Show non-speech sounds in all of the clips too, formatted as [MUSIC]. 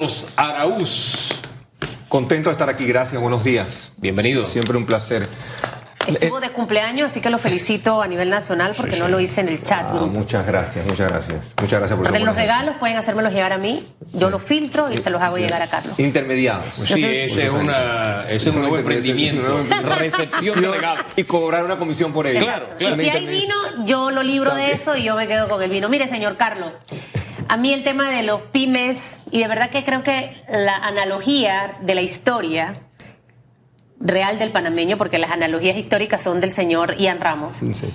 Carlos Araúz. Contento de estar aquí, gracias, buenos días. Bienvenido. Siempre un placer. Estuvo de cumpleaños, así que lo felicito a nivel nacional porque no lo hice en el chat. Ah, muchas gracias, muchas gracias. Muchas gracias por su los regalos pueden hacérmelos llegar a mí, yo los filtro y se los hago Sí. llegar a Carlos. Intermediados. Sí, ese es, una, ese es un nuevo emprendimiento. Recepción de regalos. Y cobrar una comisión por ello. Claro, claro. Y si hay vino, yo lo libro de eso y yo me quedo con el vino. Mire, señor Carlos, a mí el tema de los pymes, y de verdad que creo que la analogía de la historia real del panameño, porque las analogías históricas son del señor Ian Ramos, Sí.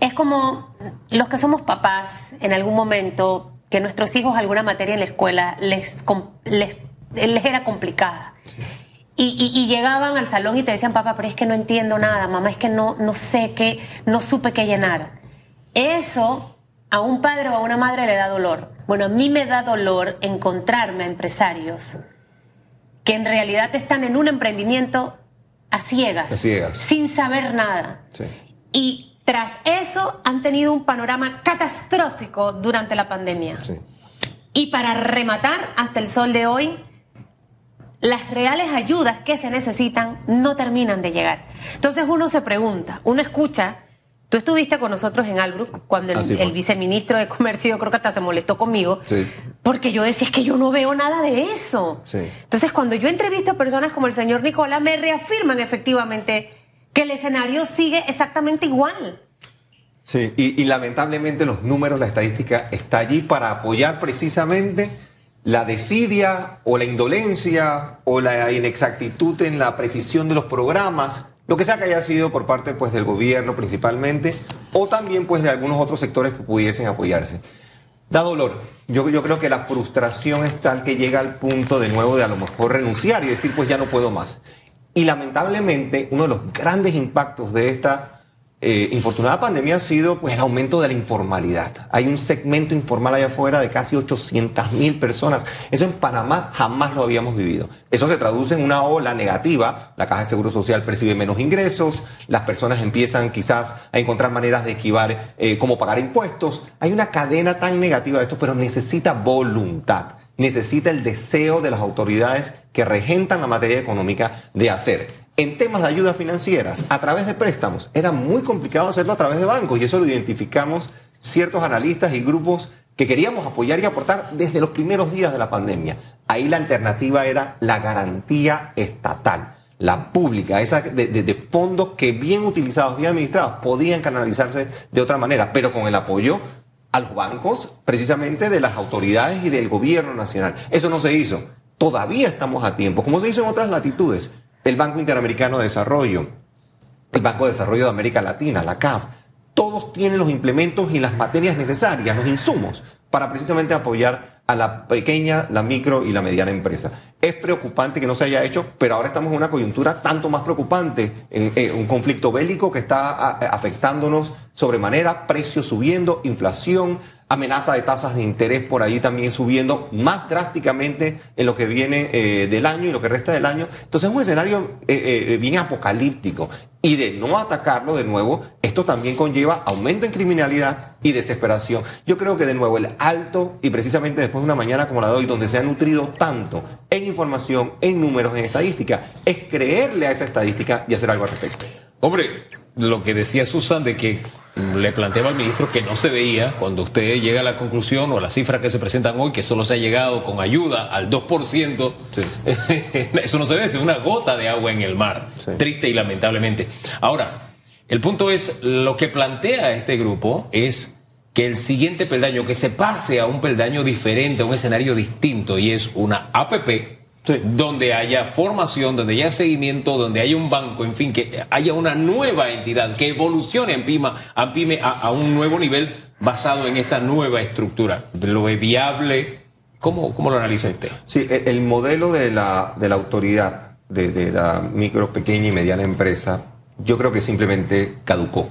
es como los que somos papás en algún momento que nuestros hijos alguna materia en la escuela les, les, les era complicada. Y, y- y llegaban al salón y te decían, papá, pero es que no entiendo nada, mamá, es que no, no sé qué, no supe qué llenar. Eso a un padre o a una madre le da dolor. Bueno, a mí me da dolor encontrarme a empresarios que en realidad están en un emprendimiento a ciegas, A ciegas. sin saber nada. Sí. Y tras eso han tenido un panorama catastrófico durante la pandemia. Sí. Y para rematar, hasta el sol de hoy, las reales ayudas que se necesitan no terminan de llegar. Entonces uno se pregunta, uno escucha, tú estuviste con nosotros en Albrook cuando el, fue. el viceministro de Comercio yo creo que hasta se molestó conmigo, Sí. porque yo decía, es que yo no veo nada de eso. Sí. Entonces cuando yo entrevisto a personas como el señor Nicola, me reafirman efectivamente que el escenario sigue exactamente igual. Sí, y, y lamentablemente los números, la estadística está allí para apoyar precisamente la desidia o la indolencia o la inexactitud en la precisión de los programas, lo que sea que haya sido por parte pues del gobierno principalmente o también pues de algunos otros sectores que pudiesen apoyarse. Da dolor. Yo, yo creo que la frustración es tal que llega al punto de nuevo de a lo mejor renunciar y decir pues ya no puedo más. Y lamentablemente uno de los grandes impactos de esta eh, infortunada pandemia ha sido pues, el aumento de la informalidad. Hay un segmento informal allá afuera de casi 800 mil personas. Eso en Panamá jamás lo habíamos vivido. Eso se traduce en una ola negativa. La Caja de Seguro Social percibe menos ingresos, las personas empiezan quizás a encontrar maneras de esquivar eh, cómo pagar impuestos. Hay una cadena tan negativa de esto, pero necesita voluntad necesita el deseo de las autoridades que regentan la materia económica de hacer. En temas de ayudas financieras, a través de préstamos, era muy complicado hacerlo a través de bancos y eso lo identificamos ciertos analistas y grupos que queríamos apoyar y aportar desde los primeros días de la pandemia. Ahí la alternativa era la garantía estatal, la pública, esa de, de- fondos que bien utilizados, bien administrados, podían canalizarse de otra manera, pero con el apoyo a los bancos, precisamente de las autoridades y del gobierno nacional. Eso no se hizo. Todavía estamos a tiempo, como se hizo en otras latitudes. El Banco Interamericano de Desarrollo, el Banco de Desarrollo de América Latina, la CAF, todos tienen los implementos y las materias necesarias, los insumos, para precisamente apoyar a la pequeña, la micro y la mediana empresa. Es preocupante que no se haya hecho, pero ahora estamos en una coyuntura tanto más preocupante, en, en un conflicto bélico que está afectándonos sobremanera, precios subiendo, inflación, amenaza de tasas de interés por ahí también subiendo más drásticamente en lo que viene eh, del año y lo que resta del año. Entonces es un escenario eh, eh, bien apocalíptico. Y de no atacarlo de nuevo, esto también conlleva aumento en criminalidad y desesperación. Yo creo que de nuevo el alto, y precisamente después de una mañana como la de hoy, donde se ha nutrido tanto en información, en números, en estadística, es creerle a esa estadística y hacer algo al respecto. Hombre, lo que decía Susan de que le planteaba al ministro que no se veía cuando usted llega a la conclusión o a las cifras que se presentan hoy, que solo se ha llegado con ayuda al 2%, [LAUGHS] eso no se ve, es una gota de agua en el mar, Sí. triste y lamentablemente. Ahora, el punto es, lo que plantea este grupo es que el siguiente peldaño, que se pase a un peldaño diferente, a un escenario distinto, y es una APP, Sí. donde haya formación, donde haya seguimiento, donde haya un banco, en fin, que haya una nueva entidad que evolucione en PIMA, a, PYME a, a un nuevo nivel basado en esta nueva estructura. Lo es viable. ¿Cómo, cómo lo analiza usted? Sí, el, el modelo de la, de la autoridad de, de la micro, pequeña y mediana empresa, yo creo que simplemente caducó.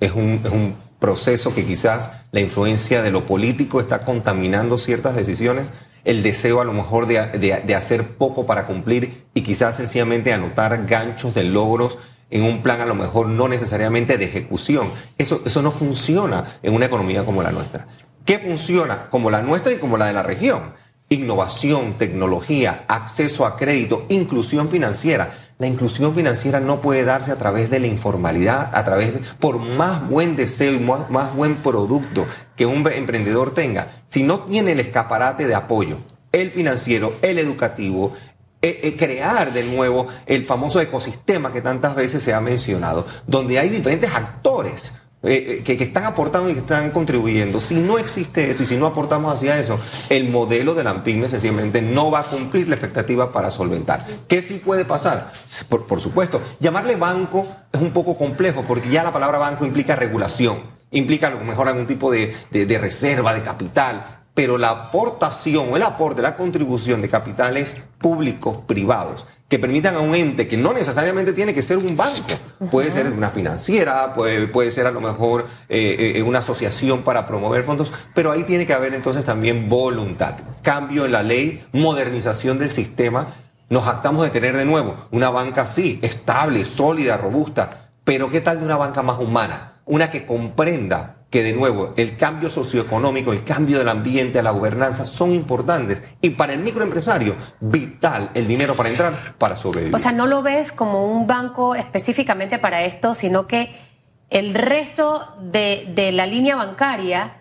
Es un, es un proceso que quizás la influencia de lo político está contaminando ciertas decisiones, el deseo a lo mejor de, de- hacer poco para cumplir y quizás sencillamente anotar ganchos de logros en un plan a lo mejor no necesariamente de ejecución. Eso, eso no funciona en una economía como la nuestra. ¿Qué funciona como la nuestra y como la de la región? innovación, tecnología, acceso a crédito, inclusión financiera. La inclusión financiera no puede darse a través de la informalidad, a través de, por más buen deseo y más, más buen producto que un emprendedor tenga, si no tiene el escaparate de apoyo, el financiero, el educativo, eh, eh, crear de nuevo el famoso ecosistema que tantas veces se ha mencionado, donde hay diferentes actores. Eh, que, que, están aportando y que están contribuyendo. Si no existe eso y si no aportamos hacia eso, el modelo de la AMPIME sencillamente no va a cumplir la expectativa para solventar. ¿Qué sí puede pasar? Por, por supuesto, llamarle banco es un poco complejo porque ya la palabra banco implica regulación, implica a lo mejor algún tipo de, de, de reserva de capital pero la aportación o el aporte, la contribución de capitales públicos, privados, que permitan a un ente que no necesariamente tiene que ser un banco, puede ser una financiera, puede, puede ser a lo mejor eh, eh, una asociación para promover fondos, pero ahí tiene que haber entonces también voluntad, cambio en la ley, modernización del sistema. Nos actamos de tener de nuevo una banca así, estable, sólida, robusta, pero ¿qué tal de una banca más humana? Una que comprenda que de nuevo el cambio socioeconómico, el cambio del ambiente, la gobernanza son importantes y para el microempresario vital el dinero para entrar, para sobrevivir. O sea, no lo ves como un banco específicamente para esto, sino que el resto de, de la línea bancaria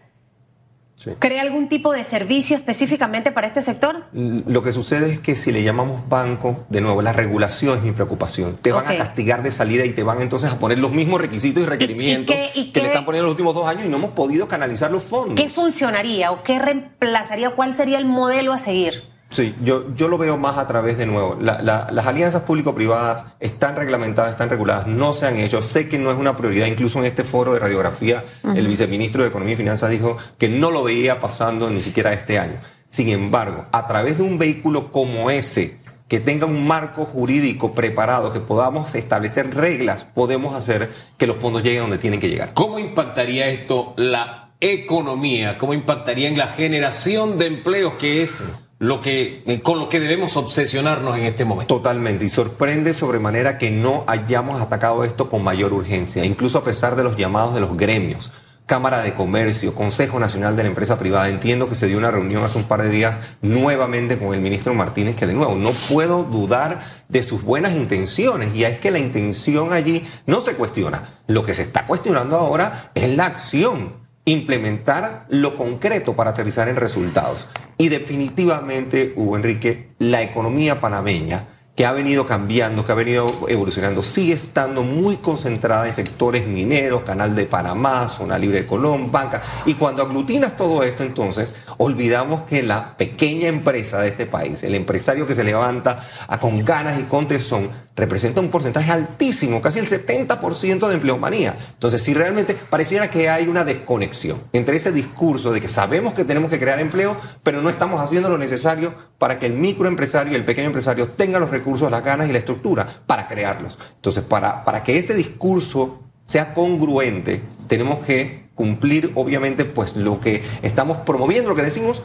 Sí. ¿Crea algún tipo de servicio específicamente para este sector? Lo que sucede es que si le llamamos banco, de nuevo, la regulación es mi preocupación. Te van okay. a castigar de salida y te van entonces a poner los mismos requisitos y requerimientos ¿Y, y qué, y que qué, le están poniendo los últimos dos años y no hemos podido canalizar los fondos. ¿Qué funcionaría o qué reemplazaría? ¿Cuál sería el modelo a seguir? Sí, yo, yo lo veo más a través de nuevo. La, la, las alianzas público-privadas están reglamentadas, están reguladas, no se han hecho. Sé que no es una prioridad. Incluso en este foro de radiografía, uh -huh. el viceministro de Economía y Finanzas dijo que no lo veía pasando ni siquiera este año. Sin embargo, a través de un vehículo como ese, que tenga un marco jurídico preparado, que podamos establecer reglas, podemos hacer que los fondos lleguen donde tienen que llegar. ¿Cómo impactaría esto la economía? ¿Cómo impactaría en la generación de empleos que es lo que, eh, con lo que debemos obsesionarnos en este momento. Totalmente, y sorprende sobremanera que no hayamos atacado esto con mayor urgencia, incluso a pesar de los llamados de los gremios. Cámara de Comercio, Consejo Nacional de la Empresa Privada. Entiendo que se dio una reunión hace un par de días nuevamente con el ministro Martínez, que de nuevo no puedo dudar de sus buenas intenciones. Y es que la intención allí no se cuestiona. Lo que se está cuestionando ahora es la acción implementar lo concreto para aterrizar en resultados. Y definitivamente, Hugo Enrique, la economía panameña, que ha venido cambiando, que ha venido evolucionando, sigue estando muy concentrada en sectores mineros, Canal de Panamá, Zona Libre de Colón, banca. Y cuando aglutinas todo esto, entonces, olvidamos que la pequeña empresa de este país, el empresario que se levanta a con ganas y con tesón, representa un porcentaje altísimo, casi el 70% de empleomanía. Entonces, si realmente pareciera que hay una desconexión entre ese discurso de que sabemos que tenemos que crear empleo, pero no estamos haciendo lo necesario para que el microempresario y el pequeño empresario tengan los recursos, las ganas y la estructura para crearlos. Entonces, para, para que ese discurso sea congruente, tenemos que cumplir, obviamente, pues lo que estamos promoviendo, lo que decimos,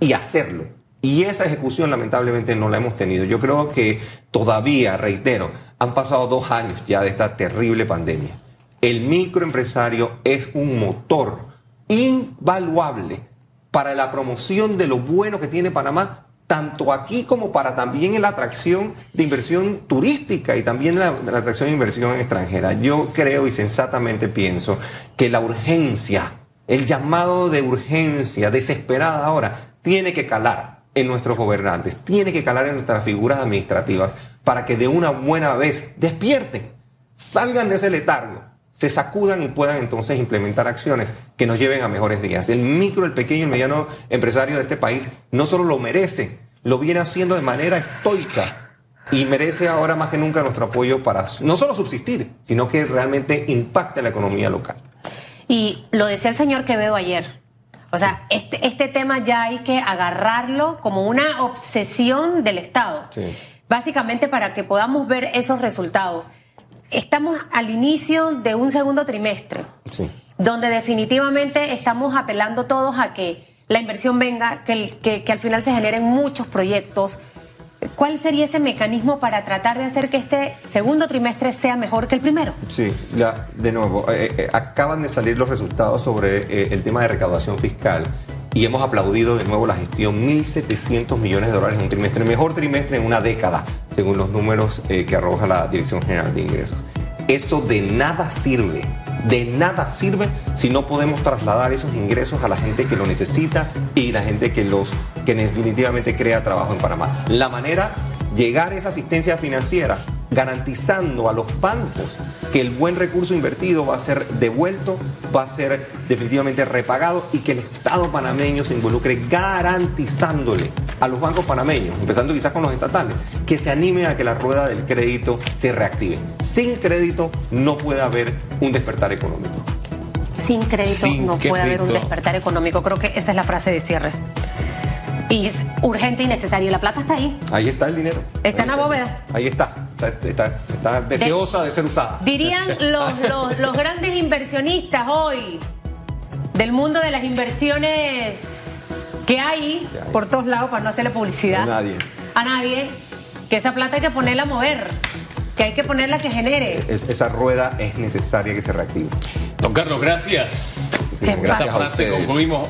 y hacerlo. Y esa ejecución lamentablemente no la hemos tenido. Yo creo que todavía, reitero, han pasado dos años ya de esta terrible pandemia. El microempresario es un motor invaluable para la promoción de lo bueno que tiene Panamá, tanto aquí como para también la atracción de inversión turística y también la, la atracción de inversión extranjera. Yo creo y sensatamente pienso que la urgencia, el llamado de urgencia desesperada ahora, tiene que calar en nuestros gobernantes, tiene que calar en nuestras figuras administrativas para que de una buena vez despierten, salgan de ese letargo, se sacudan y puedan entonces implementar acciones que nos lleven a mejores días. El micro, el pequeño y mediano empresario de este país no solo lo merece, lo viene haciendo de manera estoica y merece ahora más que nunca nuestro apoyo para no solo subsistir, sino que realmente impacte la economía local. Y lo decía el señor Quevedo ayer, o sea, sí. este, este tema ya hay que agarrarlo como una obsesión del Estado. Sí. Básicamente para que podamos ver esos resultados. Estamos al inicio de un segundo trimestre, sí. donde definitivamente estamos apelando todos a que la inversión venga, que, que, que al final se generen muchos proyectos, ¿Cuál sería ese mecanismo para tratar de hacer que este segundo trimestre sea mejor que el primero? Sí, de nuevo, eh, eh, acaban de salir los resultados sobre eh, el tema de recaudación fiscal y hemos aplaudido de nuevo la gestión 1.700 millones de dólares en un trimestre, mejor trimestre en una década, según los números eh, que arroja la Dirección General de Ingresos. Eso de nada sirve, de nada sirve si no podemos trasladar esos ingresos a la gente que lo necesita y la gente que los que definitivamente crea trabajo en Panamá. La manera llegar a esa asistencia financiera garantizando a los bancos que el buen recurso invertido va a ser devuelto, va a ser definitivamente repagado y que el Estado panameño se involucre garantizándole a los bancos panameños, empezando quizás con los estatales, que se anime a que la rueda del crédito se reactive. Sin crédito no puede haber un despertar económico. Sin crédito Sin no puede haber un despertar económico. Creo que esa es la frase de cierre. Y es urgente y necesario. La plata está ahí. Ahí está el dinero. Está Ahí en la bóveda. Ahí está. Está, está- está deseosa de, ser usada. Dirían [LAUGHS] los, los- los grandes inversionistas hoy del mundo de las inversiones que hay Que hay. por todos lados, para no hacerle publicidad A nadie. a nadie, que esa plata hay que ponerla a mover, que hay que ponerla que genere. Es- esa rueda es necesaria que se reactive. Don Carlos, gracias. Gracias Esa frase concluimos.